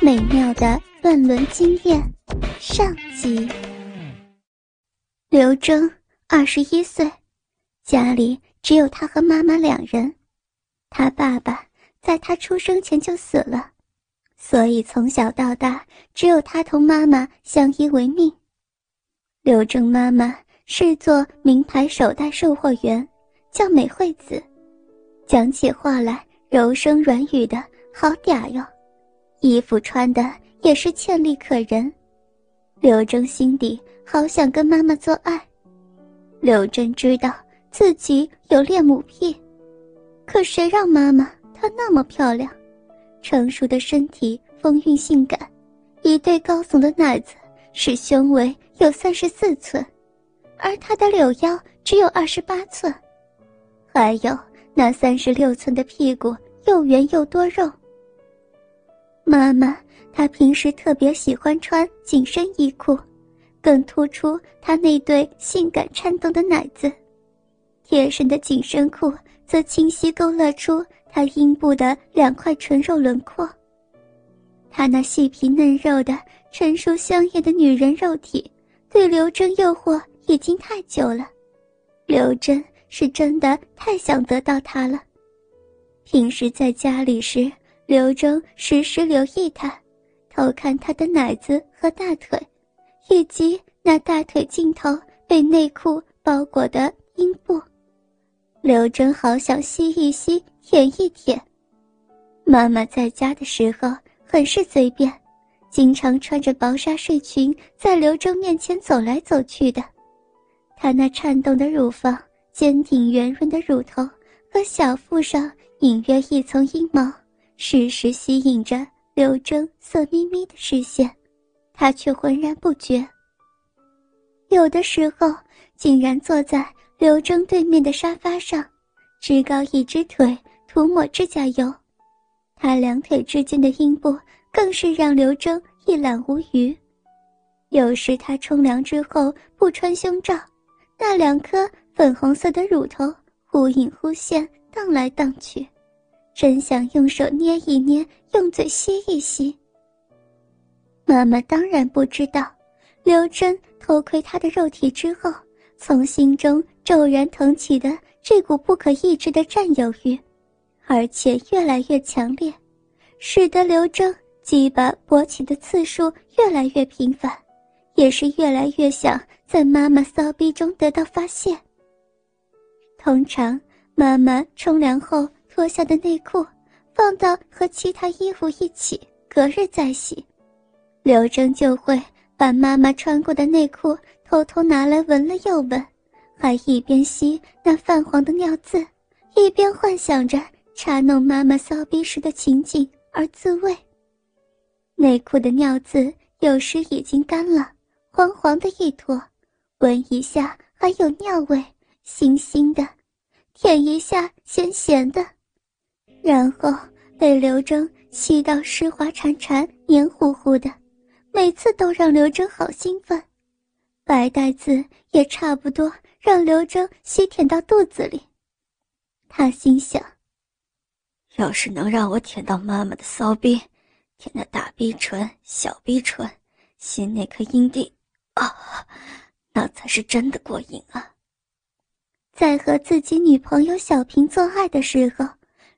美妙的乱伦经验上集。刘征二十一岁，家里只有他和妈妈两人。他爸爸在他出生前就死了，所以从小到大只有他同妈妈相依为命。刘征妈妈是做名牌手袋售货员，叫美惠子，讲起话来柔声软语的好嗲哟。衣服穿的也是倩丽可人，刘征心底好想跟妈妈做爱。刘真知道自己有恋母癖，可谁让妈妈她那么漂亮，成熟的身体丰韵性感，一对高耸的奶子使胸围有三十四寸，而她的柳腰只有二十八寸，还有那三十六寸的屁股又圆又多肉。妈妈，她平时特别喜欢穿紧身衣裤，更突出她那对性感颤动的奶子。贴身的紧身裤则清晰勾勒出她阴部的两块纯肉轮廓。她那细皮嫩肉的成熟香艳的女人肉体，对刘真诱惑已经太久了。刘真是真的太想得到她了。平时在家里时。刘征时时留意她，偷看她的奶子和大腿，以及那大腿尽头被内裤包裹的阴部。刘征好想吸一吸、舔一舔。妈妈在家的时候很是随便，经常穿着薄纱睡裙在刘征面前走来走去的。她那颤动的乳房、坚挺圆润的乳头和小腹上隐约一层阴毛。时时吸引着刘征色眯眯的视线，他却浑然不觉。有的时候，竟然坐在刘征对面的沙发上，支高一只腿，涂抹指甲油。他两腿之间的阴部，更是让刘征一览无余。有时他冲凉之后不穿胸罩，那两颗粉红色的乳头忽隐忽现，荡来荡去。真想用手捏一捏，用嘴吸一吸。妈妈当然不知道，刘真偷窥她的肉体之后，从心中骤然腾起的这股不可抑制的占有欲，而且越来越强烈，使得刘征鸡巴勃起的次数越来越频繁，也是越来越想在妈妈骚逼中得到发泄。通常，妈妈冲凉后。脱下的内裤放到和其他衣服一起，隔日再洗。刘征就会把妈妈穿过的内裤偷偷拿来闻了又闻，还一边吸那泛黄的尿渍，一边幻想着插弄妈妈骚逼时的情景而自慰。内裤的尿渍有时已经干了，黄黄的一坨，闻一下还有尿味，腥腥的；舔一下咸咸的。然后被刘征吸到湿滑潺潺、黏糊糊的，每次都让刘征好兴奋。白带子也差不多让刘征吸舔到肚子里。他心想：要是能让我舔到妈妈的骚逼，舔那大逼唇、小逼唇，吸那颗阴蒂，啊，那才是真的过瘾啊！在和自己女朋友小平做爱的时候。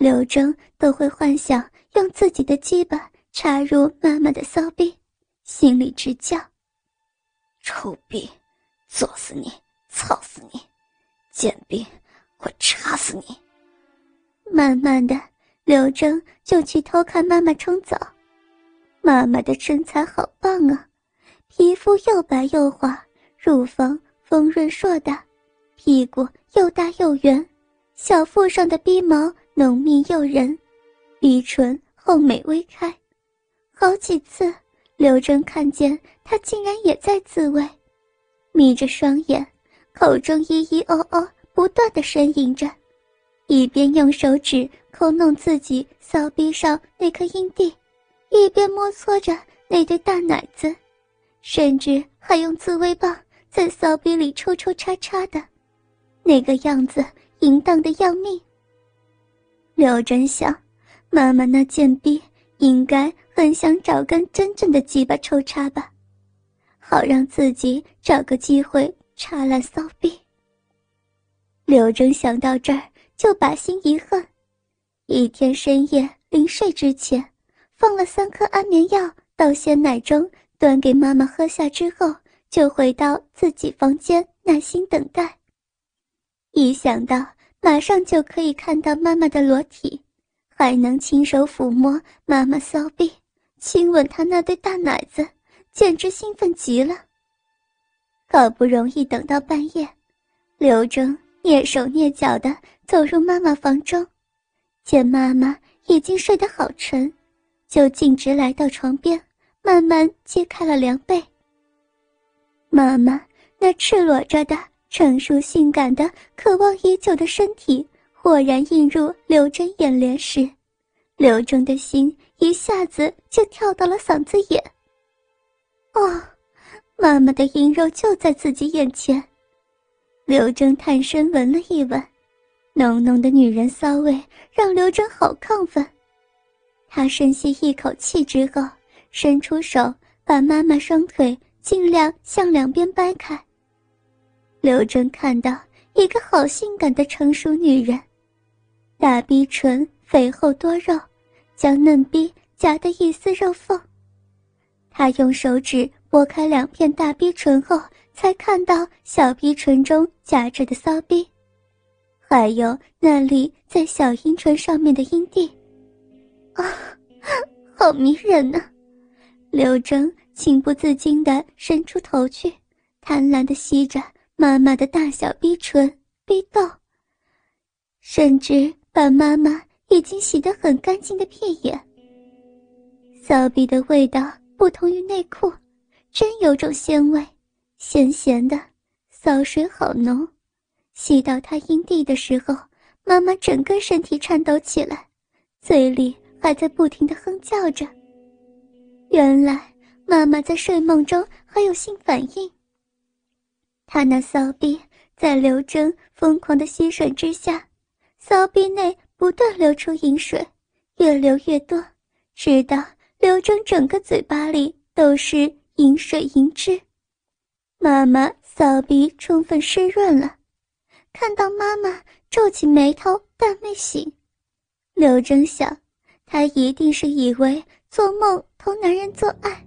刘征都会幻想用自己的鸡巴插入妈妈的骚逼，心里直叫：“臭逼，作死你，操死你，贱逼，我插死你！”慢慢的，刘征就去偷看妈妈冲澡。妈妈的身材好棒啊，皮肤又白又滑，乳房丰润硕大，屁股又大又圆，小腹上的逼毛。浓密诱人，鼻唇厚美微开，好几次，刘征看见他竟然也在自慰，眯着双眼，口中咿咿哦哦不断的呻吟着，一边用手指抠弄自己骚逼上那颗阴蒂，一边摩搓着那对大奶子，甚至还用自慰棒在骚逼里抽抽插插的，那个样子淫荡的要命。刘真想，妈妈那贱逼应该很想找根真正的鸡巴抽插吧，好让自己找个机会插烂骚逼。刘征想到这儿，就把心一横，一天深夜临睡之前，放了三颗安眠药到鲜奶中，端给妈妈喝下之后，就回到自己房间耐心等待。一想到马上就可以看到妈妈的裸体，还能亲手抚摸妈妈骚逼，亲吻她那对大奶子，简直兴奋极了。好不容易等到半夜，刘征蹑手蹑脚地走入妈妈房中，见妈妈已经睡得好沉，就径直来到床边，慢慢揭开了凉被。妈妈那赤裸着的。成熟性感的、渴望已久的身体豁然映入刘真眼帘时，刘征的心一下子就跳到了嗓子眼。哦，妈妈的阴肉就在自己眼前。刘征探身闻了一闻，浓浓的女人骚味让刘征好亢奋。他深吸一口气之后，伸出手把妈妈双腿尽量向两边掰开。刘征看到一个好性感的成熟女人，大逼唇肥厚多肉，将嫩逼夹得一丝肉缝。他用手指拨开两片大逼唇后，才看到小逼唇中夹着的骚逼，还有那里在小阴唇上面的阴蒂。啊，好迷人呐！刘征情不自禁地伸出头去，贪婪地吸着。妈妈的大小逼唇、逼豆，甚至把妈妈已经洗得很干净的屁眼。骚逼的味道不同于内裤，真有种鲜味，咸咸的，骚水好浓。吸到她阴蒂的时候，妈妈整个身体颤抖起来，嘴里还在不停的哼叫着。原来妈妈在睡梦中还有性反应。他那骚逼在刘征疯狂的吸吮之下，骚逼内不断流出饮水，越流越多，直到刘征整个嘴巴里都是饮水银汁。妈妈骚逼充分湿润了，看到妈妈皱起眉头但没醒，刘征想，他一定是以为做梦同男人做爱，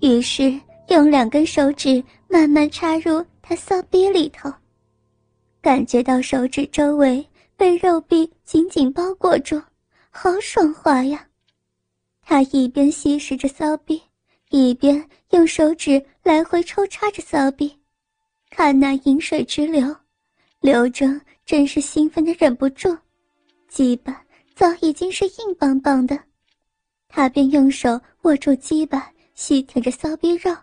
于是。用两根手指慢慢插入他骚逼里头，感觉到手指周围被肉壁紧紧包裹住，好爽滑呀！他一边吸食着骚逼，一边用手指来回抽插着骚逼，看那饮水直流，刘征真是兴奋的忍不住，鸡巴早已经是硬邦邦的，他便用手握住鸡巴，细舔着骚逼肉。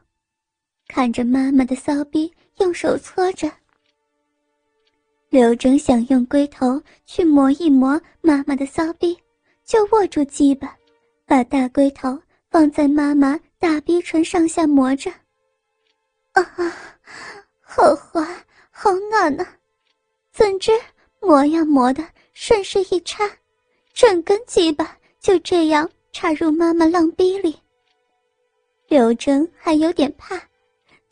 看着妈妈的骚逼，用手搓着。刘征想用龟头去磨一磨妈妈的骚逼，就握住鸡巴，把大龟头放在妈妈大逼唇上下磨着。啊，好滑，好暖呐！怎知磨呀磨的，顺势一插，整根鸡巴就这样插入妈妈浪逼里。刘征还有点怕。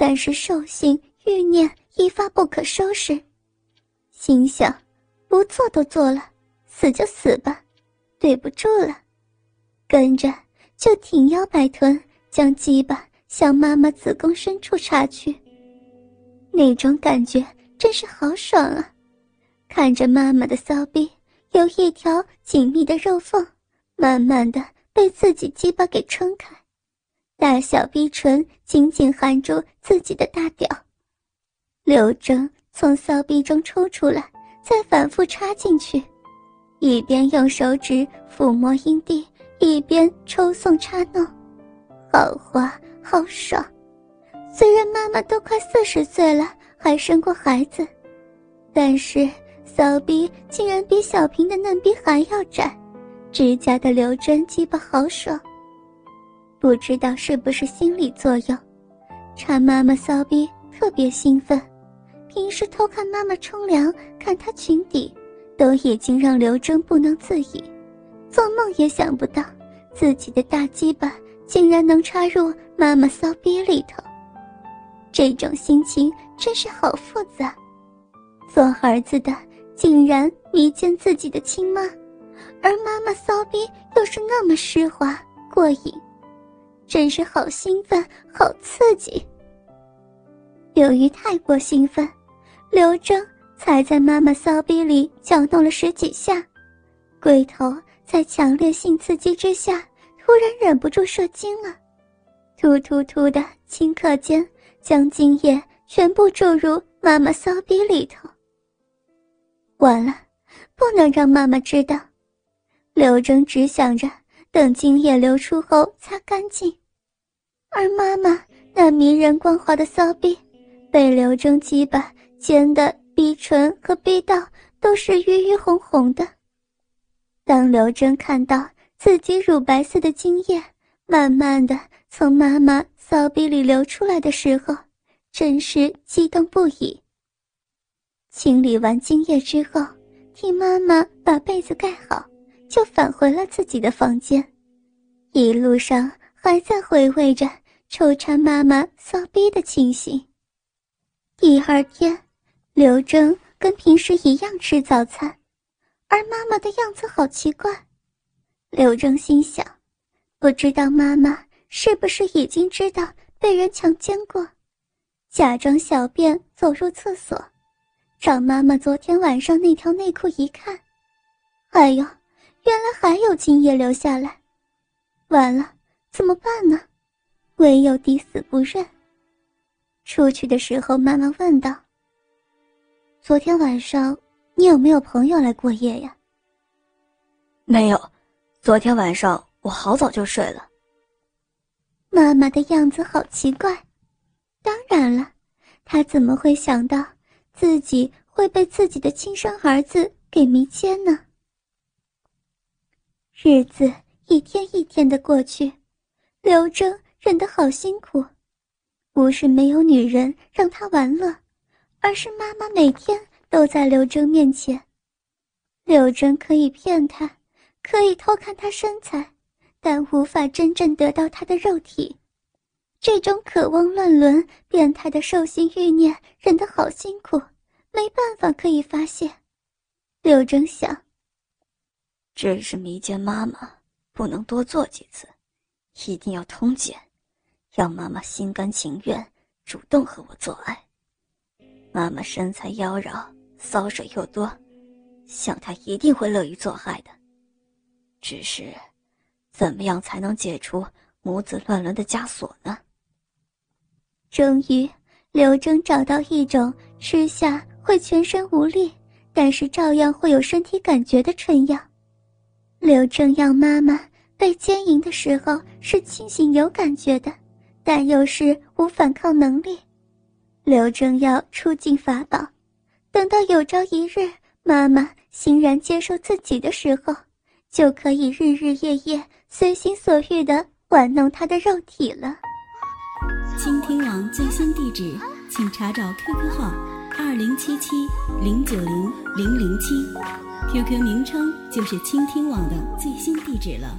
但是兽性欲念一发不可收拾，心想：不做都做了，死就死吧，对不住了。跟着就挺腰摆臀，将鸡巴向妈妈子宫深处插去。那种感觉真是好爽啊！看着妈妈的骚逼有一条紧密的肉缝，慢慢的被自己鸡巴给撑开。大小逼唇紧紧含住自己的大屌，刘征从骚逼中抽出来，再反复插进去，一边用手指抚摸阴蒂，一边抽送插弄，好滑好爽。虽然妈妈都快四十岁了，还生过孩子，但是骚逼竟然比小平的嫩逼还要窄，指甲的刘真鸡巴好爽。不知道是不是心理作用，查妈妈骚逼特别兴奋。平时偷看妈妈冲凉，看她裙底，都已经让刘征不能自已。做梦也想不到，自己的大鸡巴竟然能插入妈妈骚逼里头，这种心情真是好复杂。做儿子的竟然迷奸自己的亲妈，而妈妈骚逼又是那么湿滑过瘾，真是好兴奋，好刺激。由于太过兴奋，刘征才在妈妈骚逼里搅动了十几下，龟头在强烈性刺激之下，突然忍不住射精了，突突突的顷刻间将精液全部注入妈妈骚逼里头。完了，不能让妈妈知道。刘征只想着等精液流出后擦干净，而妈妈那迷人光滑的骚逼，被刘征鸡巴尖的逼唇和逼道都是晕晕红红的。当刘征看到自己乳白色的精液慢慢的从妈妈骚逼里流出来的时候，真是激动不已。清理完精液之后，替妈妈把被子盖好，就返回了自己的房间。一路上还在回味着抽插妈妈骚逼的情形。第二天，刘征跟平时一样吃早餐，而妈妈的样子好奇怪。刘征心想，不知道妈妈是不是已经知道被人强奸过，假装小便走入厕所。找妈妈昨天晚上那条内裤一看，哎呦，原来还有精液留下来，完了，怎么办呢？唯有抵死不认。出去的时候，妈妈问道：“昨天晚上你有没有朋友来过夜呀？”“没有，昨天晚上我好早就睡了。”妈妈的样子好奇怪，当然了，她怎么会想到？自己会被自己的亲生儿子给迷奸呢？日子一天一天的过去，刘征忍得好辛苦。不是没有女人让他玩乐，而是妈妈每天都在刘征面前。刘征可以骗他，可以偷看他身材，但无法真正得到他的肉体。这种渴望乱伦、变态的兽性欲念，忍得好辛苦，没办法可以发泄。刘征想，真是迷奸妈妈，不能多做几次，一定要通奸，让妈妈心甘情愿主动和我做爱。妈妈身材妖娆，骚水又多，想她一定会乐于做爱的。只是，怎么样才能解除母子乱伦的枷锁呢？终于，刘征找到一种吃下会全身无力，但是照样会有身体感觉的春药。刘征要妈妈被奸淫的时候是清醒有感觉的，但又是无反抗能力。刘正要出尽法宝，等到有朝一日妈妈欣然接受自己的时候，就可以日日夜夜随心所欲地玩弄她的肉体了。倾听网最新地址，请查找 QQ 号二零七七零九零零零七，QQ 名称就是倾听网的最新地址了。